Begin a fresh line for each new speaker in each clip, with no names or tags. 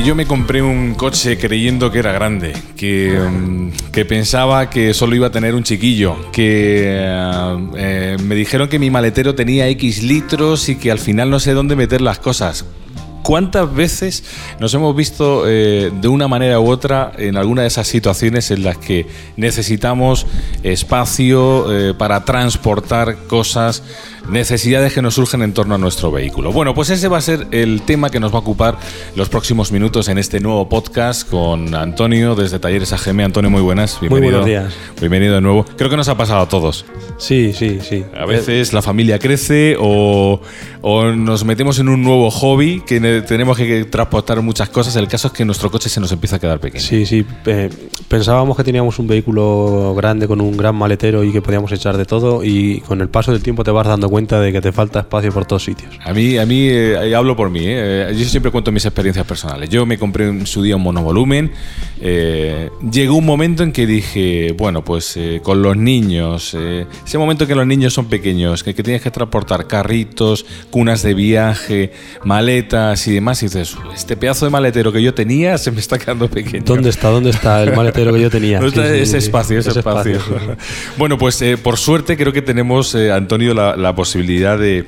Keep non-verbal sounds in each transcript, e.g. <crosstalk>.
Yo me compré un coche creyendo que era grande, que, mm, pensaba que solo iba a tener un chiquillo, que eh, eh, me dijeron que mi maletero tenía X litros y que al final no sé dónde meter las cosas. ¿Cuántas veces nos hemos visto eh, de una manera u otra en alguna de esas situaciones en las que necesitamos espacio para transportar cosas, necesidades que nos surgen en torno a nuestro vehículo? Bueno, pues ese va a ser el tema que nos va a ocupar los próximos minutos en este nuevo podcast con Antonio desde Talleres AGM. Antonio, muy buenas.
Bienvenido. Muy buenos días.
Bienvenido de nuevo. Creo que nos ha pasado a todos.
Sí, sí, sí.
A veces la familia crece o, o nos metemos en un nuevo hobby que tenemos que transportar muchas cosas. El caso es que nuestro coche se nos empieza a quedar pequeño.
Sí, sí. Eh, pensábamos que teníamos un vehículo grande con un gran maletero y que podíamos echar de todo y con el paso del tiempo te vas dando cuenta de que te falta espacio por todos sitios.
A mí, a mí eh, hablo por mí. Eh. Yo siempre cuento mis experiencias personales. Yo me compré en su día un monovolumen. Eh, llegó un momento en que dije, bueno, pues con los niños, ese momento que los niños son pequeños, que, que tienes que transportar carritos, cunas de viaje, maletas y demás, y dices, este pedazo de maletero que yo tenía se me está quedando pequeño.
¿Dónde está? ¿Dónde está el <laughs> maletero que yo tenía?
ese espacio, ese, espacio. <laughs> bueno, pues por suerte creo que tenemos, Antonio, la posibilidad de,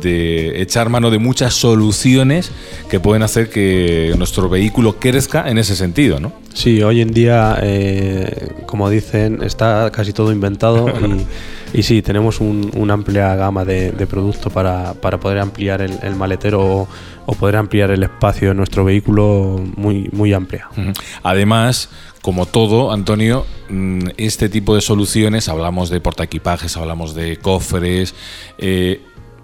de echar mano de muchas soluciones que pueden hacer que nuestro vehículo crezca en ese sentido, ¿no?
Sí, hoy en día, eh, como dicen, está casi todo inventado <laughs> y, sí, tenemos una amplia gama de, productos para, poder ampliar el, maletero o, poder ampliar el espacio de nuestro vehículo muy, muy amplia.
Además, como todo, Antonio, mm, este tipo de soluciones, hablamos de portaequipajes, hablamos de cofres, eh,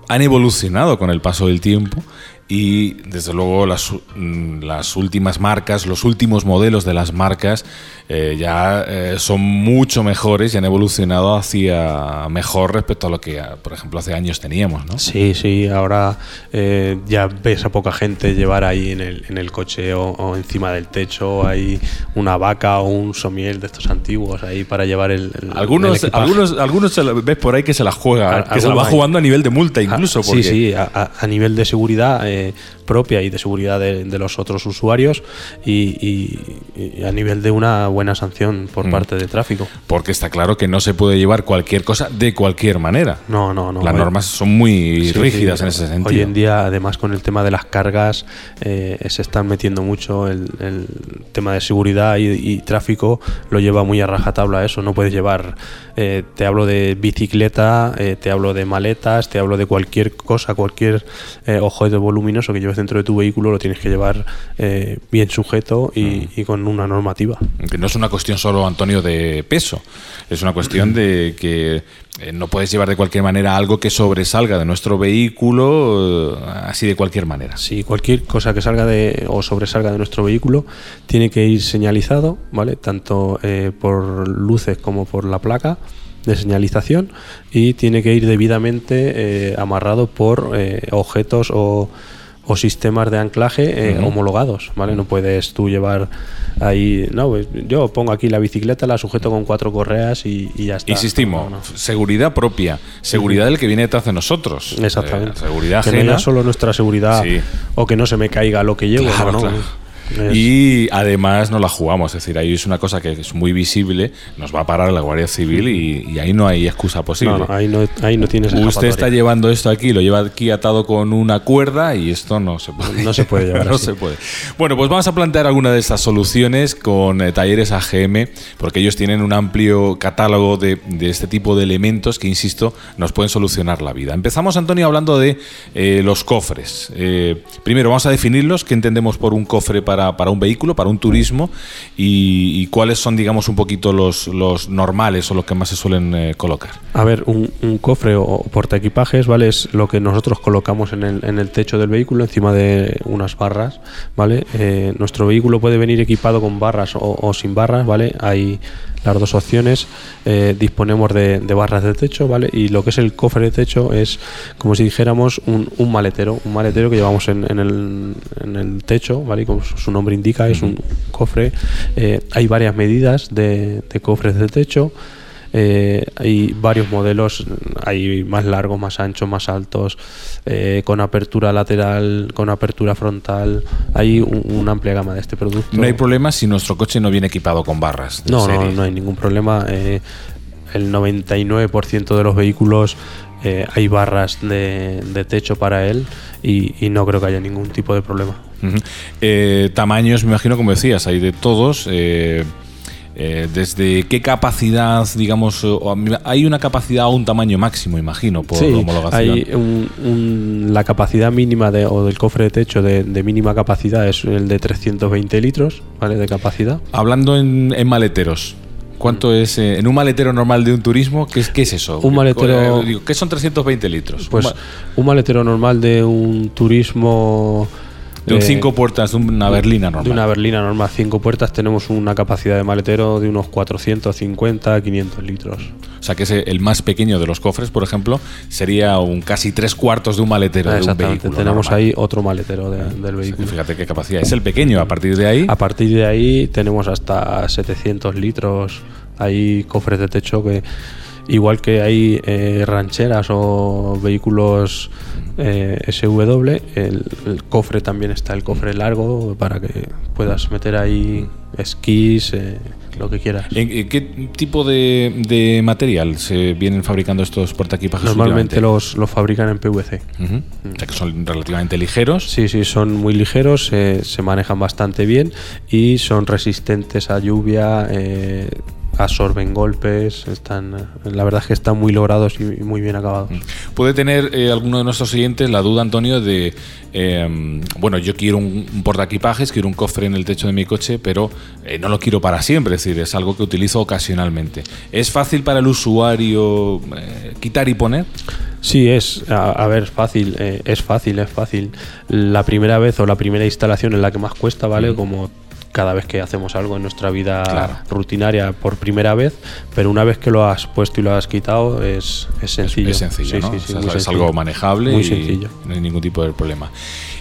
han evolucionado con el paso del tiempo y desde luego las, mm, las, últimas marcas, los últimos modelos de las marcas eh, ya eh, son mucho mejores y han evolucionado hacia mejor respecto a lo que, por ejemplo, hace años teníamos, ¿no?
Sí, sí, ahora eh, ya ves a poca gente llevar ahí en el, en el coche o, encima del techo, hay una vaca o un somiel de estos antiguos ahí para llevar el...
algunos, algunos, algunos ves por ahí que se la juega, que se la va jugando a nivel de multa incluso.
Sí, sí, a, a nivel de seguridad eh, propia y de seguridad de, los otros usuarios y, a nivel de una buena sanción por mm. parte de tráfico.
Porque está claro que no se puede llevar cualquier cosa de cualquier manera.
No, no, no.
Las normas son muy rígidas en ese sentido.
Hoy en día, además, con el tema de las cargas, eh, se están metiendo mucho el, tema de seguridad y, tráfico, lo lleva muy a rajatabla eso. No puedes llevar, eh, te hablo de bicicleta, eh, te hablo de maletas, te hablo de cualquier cosa, cualquier objeto voluminoso que lleves dentro de tu vehículo lo tienes que llevar eh, bien sujeto mm. y, con una normativa.
Que no es una cuestión solo, Antonio, de peso, es una cuestión de que eh, no puedes llevar de cualquier manera algo que sobresalga de nuestro vehículo, eh, así de cualquier manera.
Sí, cualquier cosa que salga de o sobresalga de nuestro vehículo tiene que ir señalizado, ¿vale? Tanto por luces como por la placa de señalización y tiene que ir debidamente amarrado por objetos o o sistemas de anclaje eh, homologados, ¿vale? No puedes tú llevar ahí, no, pues, yo pongo aquí la bicicleta, la sujeto con cuatro correas y, ya está.
Insistimos, seguridad propia, seguridad del que viene detrás de nosotros.
Exactamente.
Eh, seguridad
que no solo nuestra seguridad o que no se me caiga lo que llevo,
y además no la jugamos, es decir, ahí es una cosa que es muy visible, nos va a parar la Guardia Civil y, ahí no hay excusa posible.
ahí no, ahí no tienes
Usted está llevando esto aquí, lo lleva aquí atado con una cuerda y esto no se puede.
No se puede llevar. <laughs>
no se puede. Bueno, pues vamos a plantear alguna de estas soluciones con eh, talleres AGM, porque ellos tienen un amplio catálogo de, este tipo de elementos que, insisto, nos pueden solucionar la vida. Empezamos, Antonio, hablando de eh, los cofres. Eh, primero, vamos a definirlos, qué entendemos por un cofre para para, un vehículo, para un turismo, y, cuáles son, digamos, un poquito los, los, normales o los que más se suelen eh, colocar.
A ver, un, cofre o porta equipajes, ¿vale? Es lo que nosotros colocamos en el, en el techo del vehículo, encima de unas barras, ¿vale? Eh, nuestro vehículo puede venir equipado con barras o, o sin barras, ¿vale? Hay las dos opciones. Eh, disponemos de, barras de techo, ¿vale? Y lo que es el cofre de techo es como si dijéramos un, maletero, un maletero que llevamos en, el, techo, ¿vale? como su nombre indica, es un cofre. Eh, hay varias medidas de, cofres de techo. Eh, hay varios modelos, hay más largos, más anchos, más altos, eh, con apertura lateral, con apertura frontal. Hay un- una amplia gama de este producto.
No hay problema si nuestro coche no viene equipado con barras. de
No, no,
serie.
no hay ningún problema. Eh, el 99% de los vehículos eh, hay barras de, de techo para él y, y no creo que haya ningún tipo de problema.
Eh, tamaños, me imagino, como decías, hay de todos. eh, eh, desde qué capacidad, digamos, hay una capacidad o un tamaño máximo, imagino, por
sí,
homologación.
hay un- un- la capacidad mínima de, o del cofre de techo de, de mínima capacidad es el de 320 litros ¿vale? de capacidad.
Hablando en, en maleteros, ¿cuánto es eh, en un maletero normal de un turismo? ¿Qué es, qué es eso?
Un maletero-
Eh, ¿Qué son 320 litros?
Pues
Un ma-
un maletero normal de un turismo...
de un
eh,
cinco puertas, de una berlina normal.
De una berlina normal, cinco puertas, tenemos una capacidad de maletero de unos 450, 500 litros.
O sea, que es el más pequeño de los cofres, por ejemplo, sería un casi tres cuartos de un maletero de un
Exactamente,
vehículo.
tenemos
normal.
ahí otro maletero de- del
O sea, que
vehículo.
fíjate qué capacidad. Es el pequeño, a partir de ahí.
A partir de ahí tenemos hasta 700 litros. Hay cofres de techo que, igual que hay eh, rancheras o vehículos eh, SW, el, el cofre también está el cofre largo para que puedas meter ahí esquís, eh, lo que quieras.
¿En, qué tipo de, de material se vienen fabricando estos portaequipajes?
Normalmente los, los fabrican en PVC.
Ujú. O sea, que son relativamente ligeros.
Sí, sí, son muy ligeros, eh, se manejan bastante bien y son resistentes a lluvia, eh, absorben golpes, están, la verdad es que están muy logrados y muy bien acabados.
Puede tener eh, alguno de nuestros oyentes la duda, Antonio, de, eh, bueno, yo quiero un, un portaequipajes, quiero un cofre en el techo de mi coche, pero eh, no lo quiero para siempre, es decir, es algo que utilizo ocasionalmente. ¿Es fácil para el usuario eh, quitar y poner?
Sí, es, a, a ver, fácil, es fácil, es fácil. La primera vez o la primera instalación es la que más cuesta, ¿vale? Como cada vez que hacemos algo en nuestra vida
Claro.
rutinaria por primera vez, pero una vez que lo has puesto y lo has quitado es, es sencillo.
Es sencillo,
Sí,
¿no?
sí,
O
sí,
sea, es
sencillo.
algo manejable
Muy
y
sencillo.
no hay ningún tipo de problema.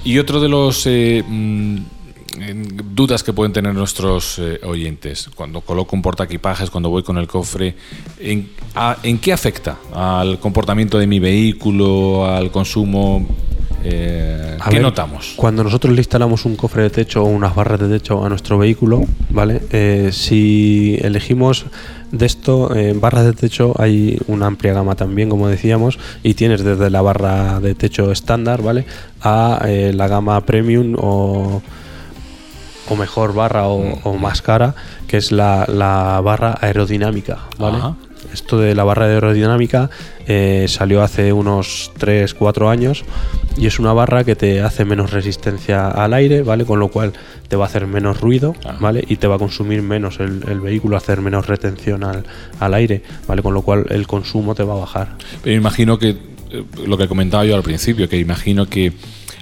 Y otro de los eh, mm, dudas que pueden tener nuestros eh, oyentes cuando coloco un portaequipajes, cuando voy con el cofre, ¿en, a- ¿en qué afecta al comportamiento de mi vehículo, al consumo? Eh, ¿Qué
ver,
notamos?
Cuando nosotros le instalamos un cofre de techo o unas barras de techo a nuestro vehículo, ¿vale? Eh, si elegimos de esto, eh, barras de techo hay una amplia gama también, como decíamos, y tienes desde la barra de techo estándar, ¿vale? A eh, la gama premium o, o mejor barra o, o más cara, que es la, la barra aerodinámica, ¿vale?
Ajá.
Esto de la barra aerodinámica eh, salió hace unos 3-4 años y es una barra que te hace menos resistencia al aire, ¿vale? Con lo cual te va a hacer menos ruido. ¿vale? Y te va a consumir menos el, el vehículo, hacer menos retención al, al aire, ¿vale? Con lo cual el consumo te va a bajar.
Pero imagino que eh, lo que comentaba yo al principio, que imagino que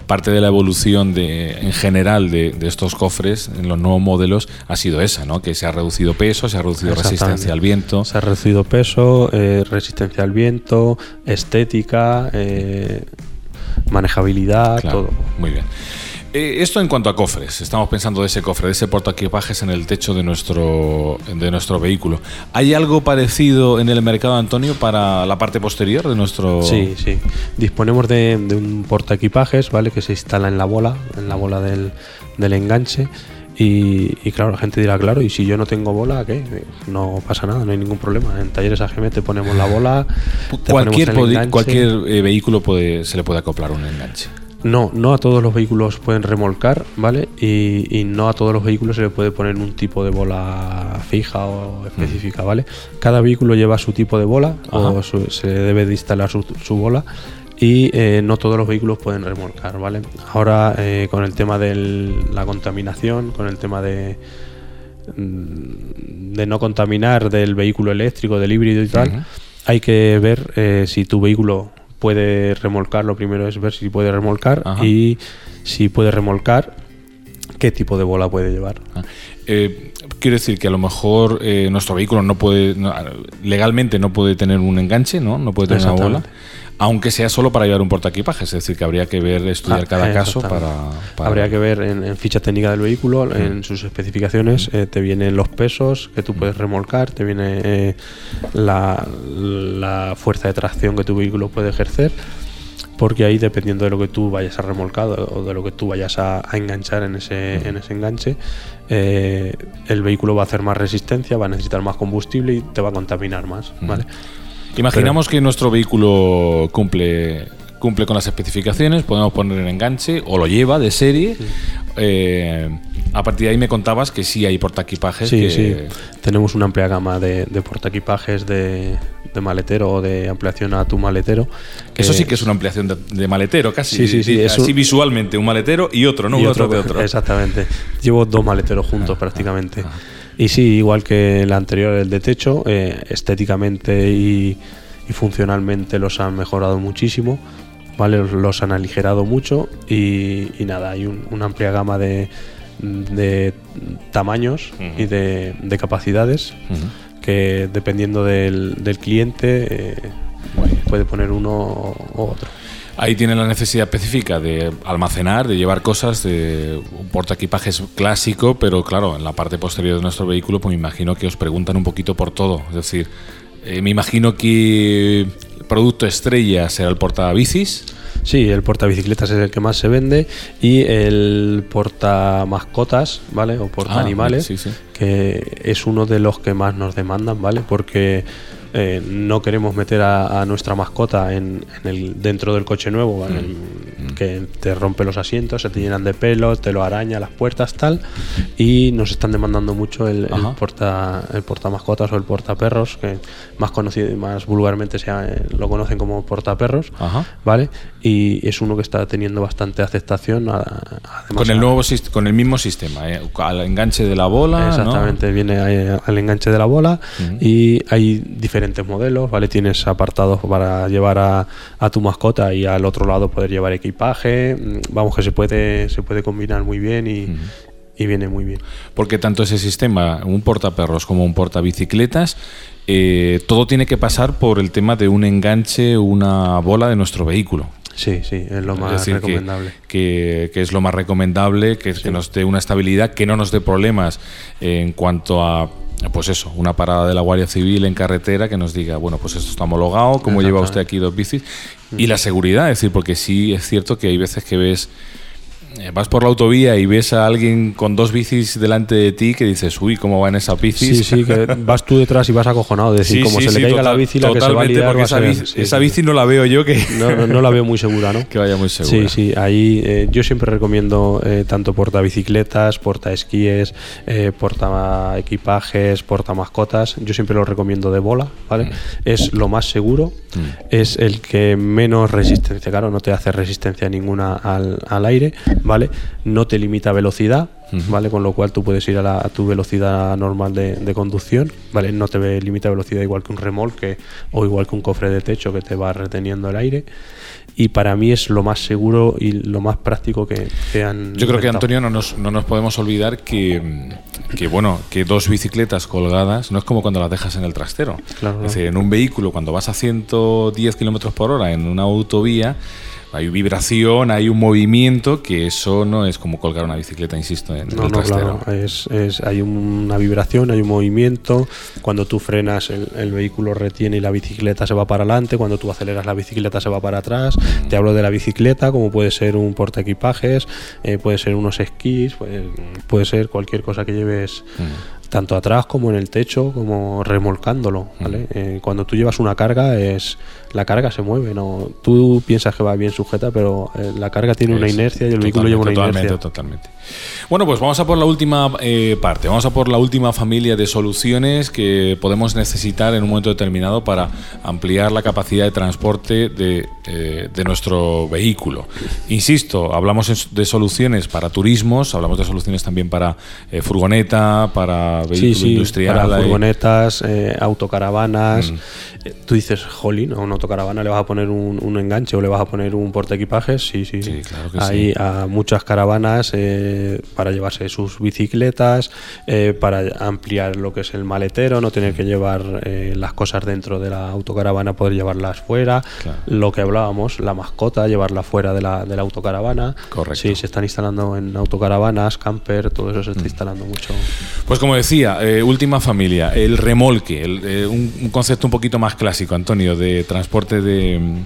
parte de la evolución de, en general de, de estos cofres en los nuevos modelos ha sido esa, ¿no? Que se ha reducido peso, se ha reducido resistencia al viento.
Se ha reducido peso, eh, resistencia al viento, estética, eh, manejabilidad,
Claro,
todo.
Muy bien. Eh, esto en cuanto a cofres, estamos pensando de ese cofre, de ese portaequipajes en el techo de nuestro, de nuestro vehículo. ¿Hay algo parecido en el mercado, Antonio, para la parte posterior de nuestro...?
Sí, sí. Disponemos de, de un portaequipajes, ¿vale? Que se instala en la bola, en la bola del, del enganche. Y, y claro, la gente dirá, claro, y si yo no tengo bola, ¿qué? No pasa nada, no hay ningún problema. En talleres AGM te ponemos la bola. te
Cualquier, podi- cualquier eh, vehículo puede, se le puede acoplar un enganche.
No, no a todos los vehículos pueden remolcar, ¿vale? Y, y no a todos los vehículos se le puede poner un tipo de bola fija o específica, ¿vale? Cada vehículo lleva su tipo de bola o
Ajá.
su- se debe de instalar su, su bola y eh, no todos los vehículos pueden remolcar, ¿vale? Ahora eh, con el tema de la contaminación, con el tema de mm, de no contaminar del vehículo eléctrico, del híbrido y tal, hay que ver eh, si tu vehículo puede remolcar. Lo primero es ver si puede remolcar
Ajá.
y si puede remolcar, qué tipo de bola puede llevar.
Ah, eh, quiero decir que a lo mejor eh, nuestro vehículo no puede, legalmente no puede tener un enganche, ¿no? No puede tener una bola aunque sea solo para llevar un portaequipajes, es decir, que habría que ver, estudiar ah, cada caso para,
Habría que ver en, ficha técnica del vehículo, en sus especificaciones, eh, te vienen los pesos que tú puedes remolcar, te viene eh, la, fuerza de tracción que tu vehículo puede ejercer porque ahí dependiendo de lo que tú vayas a remolcar o de lo que tú vayas a, enganchar en ese, en ese enganche, eh, el vehículo va a hacer más resistencia, va a necesitar más combustible y te va a contaminar más, ¿vale?
Imaginamos que nuestro vehículo cumple cumple con las especificaciones, podemos poner el enganche o lo lleva de serie. Eh, a partir de ahí me contabas que sí hay portaequipajes.
Sí, sí. Tenemos una amplia gama de, de portaequipajes de, de, maletero o de ampliación a tu maletero.
Eso sí que es una ampliación de, maletero, casi. Sí, sí, sí. así visualmente, un maletero y otro, ¿no?
Y
otro,
de otro. Exactamente. Llevo dos maleteros juntos ah, prácticamente. Ah, ah. Y sí, igual que el anterior, el de techo, eh, estéticamente y, funcionalmente los han mejorado muchísimo, ¿vale? Los, han aligerado mucho y, nada, hay una amplia gama de, tamaños y de, capacidades que dependiendo del, cliente eh, puede poner uno u otro.
Ahí tiene la necesidad específica de almacenar, de llevar cosas, de un portaequipajes clásico, pero claro, en la parte posterior de nuestro vehículo, pues me imagino que os preguntan un poquito por todo. Es decir, eh, me imagino que el producto estrella será el portabicis.
Sí, el portabicicletas es el que más se vende y el porta mascotas, ¿vale? O porta animales, ah, que es uno de los que más nos demandan, ¿vale? Porque eh, no queremos meter a, nuestra mascota en, el, dentro del coche nuevo, mm. Mm. que te rompe los asientos, se te llenan de pelo, te lo araña las puertas, tal, y nos están demandando mucho el, porta el porta mascotas o el porta perros, que más conocido y más vulgarmente se, lo conocen como porta perros, ¿vale? Y es uno que está teniendo bastante aceptación.
con el nuevo con el mismo sistema, ¿eh? al enganche de la bola.
Exactamente, viene al enganche de la bola y hay diferentes modelos, ¿vale? Tienes apartados para llevar a, tu mascota y al otro lado poder llevar equipaje. Mm, vamos, que se puede, se puede combinar muy bien y, viene muy bien.
Porque tanto ese sistema, un portaperros como un portabicicletas, eh, todo tiene que pasar por el tema de un enganche, una bola de nuestro vehículo.
Sí, sí, es lo más recomendable.
Que, es lo más recomendable, que, que nos dé una estabilidad, que no nos dé problemas en cuanto a pues eso, una parada de la Guardia Civil en carretera que nos diga, bueno, pues esto está homologado, ¿cómo lleva usted aquí dos bicis? Y la seguridad, es decir, porque sí es cierto que hay veces que ves vas por la autovía y ves a alguien con dos bicis delante de ti que dices, uy, ¿cómo va en esa bici?
Sí, sí, que <laughs> vas tú detrás y vas acojonado. Es decir, como se le caiga la bici, la que se va a liar,
esa, bici, esa bici no la veo yo que.
No, no, la veo muy segura, ¿no? <laughs>
Que vaya muy segura.
Sí, sí, ahí eh, yo siempre recomiendo eh, tanto porta bicicletas, porta esquíes, eh, porta equipajes, porta mascotas. Yo siempre lo recomiendo de bola, ¿vale? Mm. Es lo más seguro, mm. es el que menos resistencia, claro, no te hace resistencia ninguna al, al aire ¿vale? No te limita velocidad, ¿vale? Con lo cual tú puedes ir a, tu velocidad normal de, conducción, ¿vale? No te limita velocidad igual que un remolque o igual que un cofre de techo que te va reteniendo el aire. Y para mí es lo más seguro y lo más práctico que, te han.
Yo creo que, Antonio, no nos, no nos podemos olvidar que, que, bueno, que dos bicicletas colgadas no es como cuando las dejas en el trastero. es decir, en un vehículo, cuando vas a 110 kilómetros por hora en una autovía hay vibración, hay un movimiento, que eso no es como colgar una bicicleta, insisto, en el trastero.
Claro. Es, es, hay una vibración, hay un movimiento. Cuando tú frenas, el, vehículo retiene y la bicicleta se va para adelante. Cuando tú aceleras, la bicicleta se va para atrás. Mm. Te hablo de la bicicleta, como puede ser un porta equipajes, eh, puede ser unos esquís, puede, puede, ser cualquier cosa que lleves. Mm tanto atrás como en el techo, como remolcándolo. ¿vale? Eh, cuando tú llevas una carga, es la carga se mueve. no Tú piensas que va bien sujeta, pero eh, la carga tiene una inercia y el vehículo lleva una inercia.
Totalmente. Bueno, pues vamos a por la última eh, parte, vamos a por la última familia de soluciones que podemos necesitar en un momento determinado para ampliar la capacidad de transporte de, de nuestro vehículo. Insisto, hablamos de soluciones para turismos, hablamos de soluciones también para furgoneta, para vehículo
Sí, sí,
industrial.
para furgonetas, eh, autocaravanas.
Mm.
Eh, Tú dices, jolín, a una autocaravana le vas a poner un, un enganche o le vas a poner un portaequipajes. Sí, sí,
Sí, claro que
Hay
sí.
a muchas caravanas eh, para llevarse sus bicicletas, eh, para ampliar lo que es el maletero, no tener que llevar eh, las cosas dentro de la autocaravana, poder llevarlas fuera.
Claro.
Lo que hablábamos, la mascota, llevarla fuera de la, de la autocaravana.
Correcto.
Sí, se están instalando en autocaravanas, camper, todo eso se
Mm.
está instalando mucho.
Pues como decía, última familia, el remolque, el, un, un concepto un poquito más clásico, Antonio, de transporte de... mm,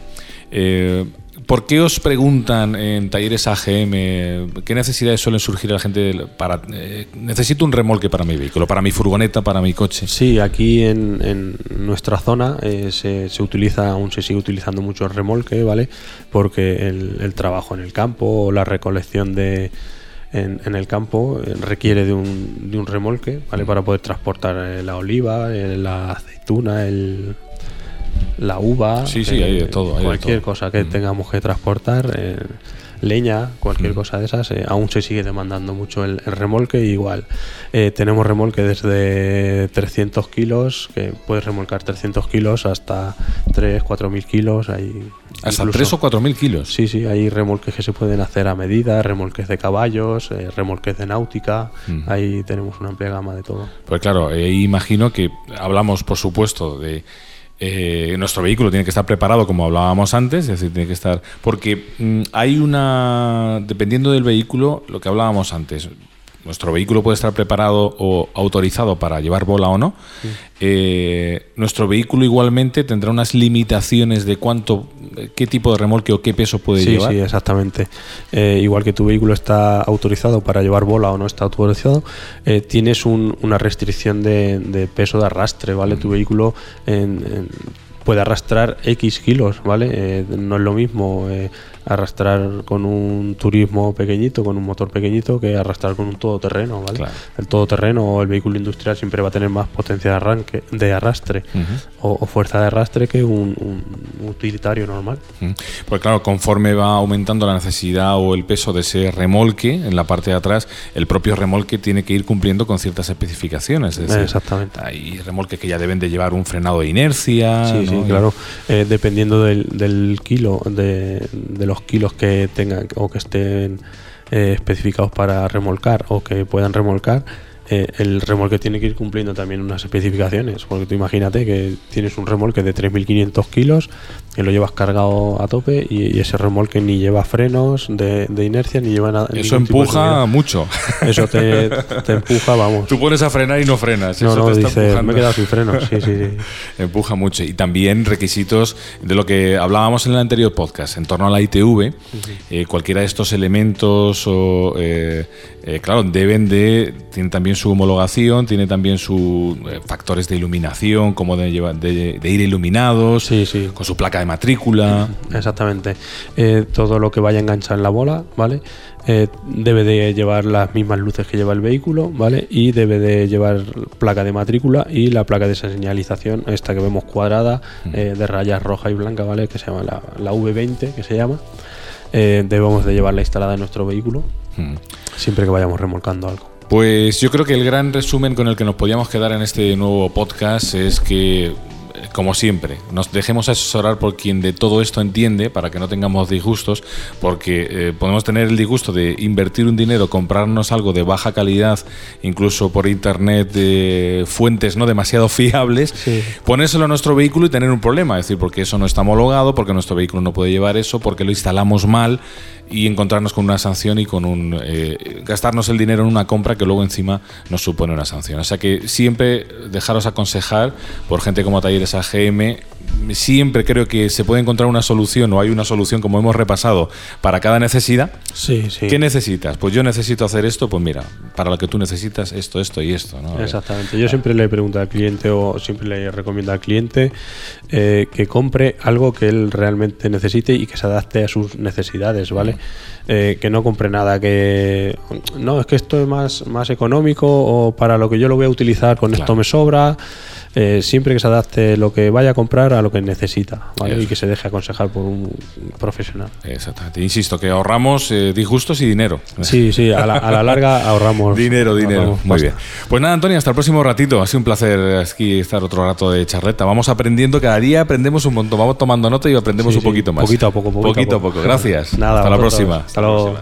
eh, ¿Por qué os preguntan en talleres AGM qué necesidades suelen surgir a la gente para... eh, necesito un remolque para mi vehículo, para mi furgoneta, para mi coche?
Sí, aquí en, en nuestra zona eh, se, se utiliza, aún se sigue utilizando mucho el remolque, ¿vale? Porque el, el trabajo en el campo o la recolección de en, en el campo eh, requiere de un, de un remolque, ¿vale? Para poder transportar la oliva, la aceituna, el, la uva,
Sí, sí, hay de todo, hay de
cualquier
todo.
cosa que
Mm.
tengamos que transportar. eh, leña, cualquier
Mm.
cosa de esas, eh, aún se sigue demandando mucho el, el remolque. Igual, eh, tenemos remolque desde 300 kilos, que puedes remolcar 300 kilos hasta 3, 4 mil kilos. Hay
Hasta
incluso-
3 o 4 mil kilos.
Sí, sí, hay remolques que se pueden hacer a medida, remolques de caballos, eh, remolques de náutica.
Mm.
Ahí tenemos una amplia gama de todo.
Pues claro, eh, imagino que hablamos, por supuesto, de eh, nuestro vehículo tiene que estar preparado como hablábamos antes, es decir, tiene que estar... Porque mm, hay una... Dependiendo del vehículo, lo que hablábamos antes, nuestro vehículo puede estar preparado o autorizado para llevar bola o no. Eh, nuestro vehículo igualmente tendrá unas limitaciones de cuánto, qué tipo de remolque o qué peso puede
sí,
llevar.
sí, exactamente. Eh, igual que tu vehículo está autorizado para llevar bola o no está autorizado, eh, tienes un- una restricción de, de peso de arrastre, ¿vale?
Mm.
Tu vehículo en- en- puede arrastrar X kilos, ¿vale? Eh, no es lo mismo eh, arrastrar con un turismo pequeñito, con un motor pequeñito, que arrastrar con un todoterreno, ¿vale?
Claro.
El todoterreno o el vehículo industrial siempre va a tener más potencia de arranque, de arrastre
Ujú.
o, o fuerza de arrastre que un, un utilitario normal.
Mm. Pues claro, conforme va aumentando la necesidad o el peso de ese remolque en la parte de atrás, el propio remolque tiene que ir cumpliendo con ciertas especificaciones. Es decir,
Exactamente.
Hay remolques que ya deben de llevar un frenado de inercia.
Sí, sí,
¿no?
claro. Eh, dependiendo del, del kilo, de, de los kilos que tengan o que estén eh, especificados para remolcar o que puedan remolcar, eh, el remolque tiene que ir cumpliendo también unas especificaciones. Porque tú imagínate que tienes un remolque de 3.500 kilos, que lo llevas cargado a tope y, y ese remolque ni lleva frenos de, de inercia ni lleva nada.
Eso empuja mucho.
Eso te, <laughs> te empuja, vamos.
Tú pones a frenar y no frenas.
no,
eso
no,
te está
dices, me he quedado sin frenos. Sí, sí, sí. <laughs>
Empuja mucho. Y también requisitos de lo que hablábamos en el anterior podcast, en torno a la ITV, eh, cualquiera de estos elementos, o, eh, eh, claro, deben de, tiene también su homologación, tiene también sus factores de iluminación, cómo de, llevar, de, de ir iluminados,
Sí, sí.
con su placa de matrícula.
Exactamente. Eh, todo lo que vaya enganchado en la bola, ¿vale? Eh, debe de llevar las mismas luces que lleva el vehículo, ¿vale? Y debe de llevar placa de matrícula y la placa de señalización, esta que vemos cuadrada, eh, de rayas roja y blanca, ¿vale? Que se llama la, la V20, que se llama. Eh, debemos de llevarla instalada en nuestro vehículo
Mm.
Siempre que vayamos remolcando algo.
Pues yo creo que el gran resumen con el que nos podíamos quedar en este nuevo podcast es que, como siempre, nos dejemos asesorar por quien de todo esto entiende para que no tengamos disgustos, porque eh, podemos tener el disgusto de invertir un dinero, comprarnos algo de baja calidad, incluso por internet, de fuentes no demasiado <laughs> fiables,
Sí.
ponérselo a nuestro vehículo y tener un problema, es decir, porque eso no está homologado, porque nuestro vehículo no puede llevar eso, porque lo instalamos mal y encontrarnos con una sanción y con un eh, gastarnos el dinero en una compra que luego encima nos supone una sanción. O sea que siempre dejaros aconsejar por gente como Talleres AGM. Siempre creo que se puede encontrar una solución o hay una solución como hemos repasado para cada necesidad.
Sí, sí.
¿Qué necesitas? Pues yo necesito hacer esto, pues mira, para lo que tú necesitas esto, esto y esto. ¿no?
Exactamente. Yo siempre le pregunto al cliente o siempre le recomiendo al cliente eh, que compre algo que él realmente necesite y que se adapte a sus necesidades, ¿vale? Eh, que no compre nada que... No, es que esto es más, más económico o para lo que yo lo voy a utilizar con esto me sobra. Eh, siempre que se adapte lo que vaya a comprar a lo que necesita ¿vale? y que se deje aconsejar por un profesional.
Exactamente. Insisto, que ahorramos eh, disgustos y dinero.
Sí, sí, a la, a la larga ahorramos. <laughs>
dinero, dinero.
ahorramos
Muy bien. Pues nada, Antonio, hasta el próximo ratito. Ha sido un placer aquí estar otro rato de charleta. Vamos aprendiendo, cada día aprendemos un montón. Vamos tomando nota y aprendemos
Sí,
un
sí.
poquito más.
Poquito a poco, poquito a
Poquito a
poco.
poco. Gracias.
Nada,
hasta la próxima.
Hasta
la próxima.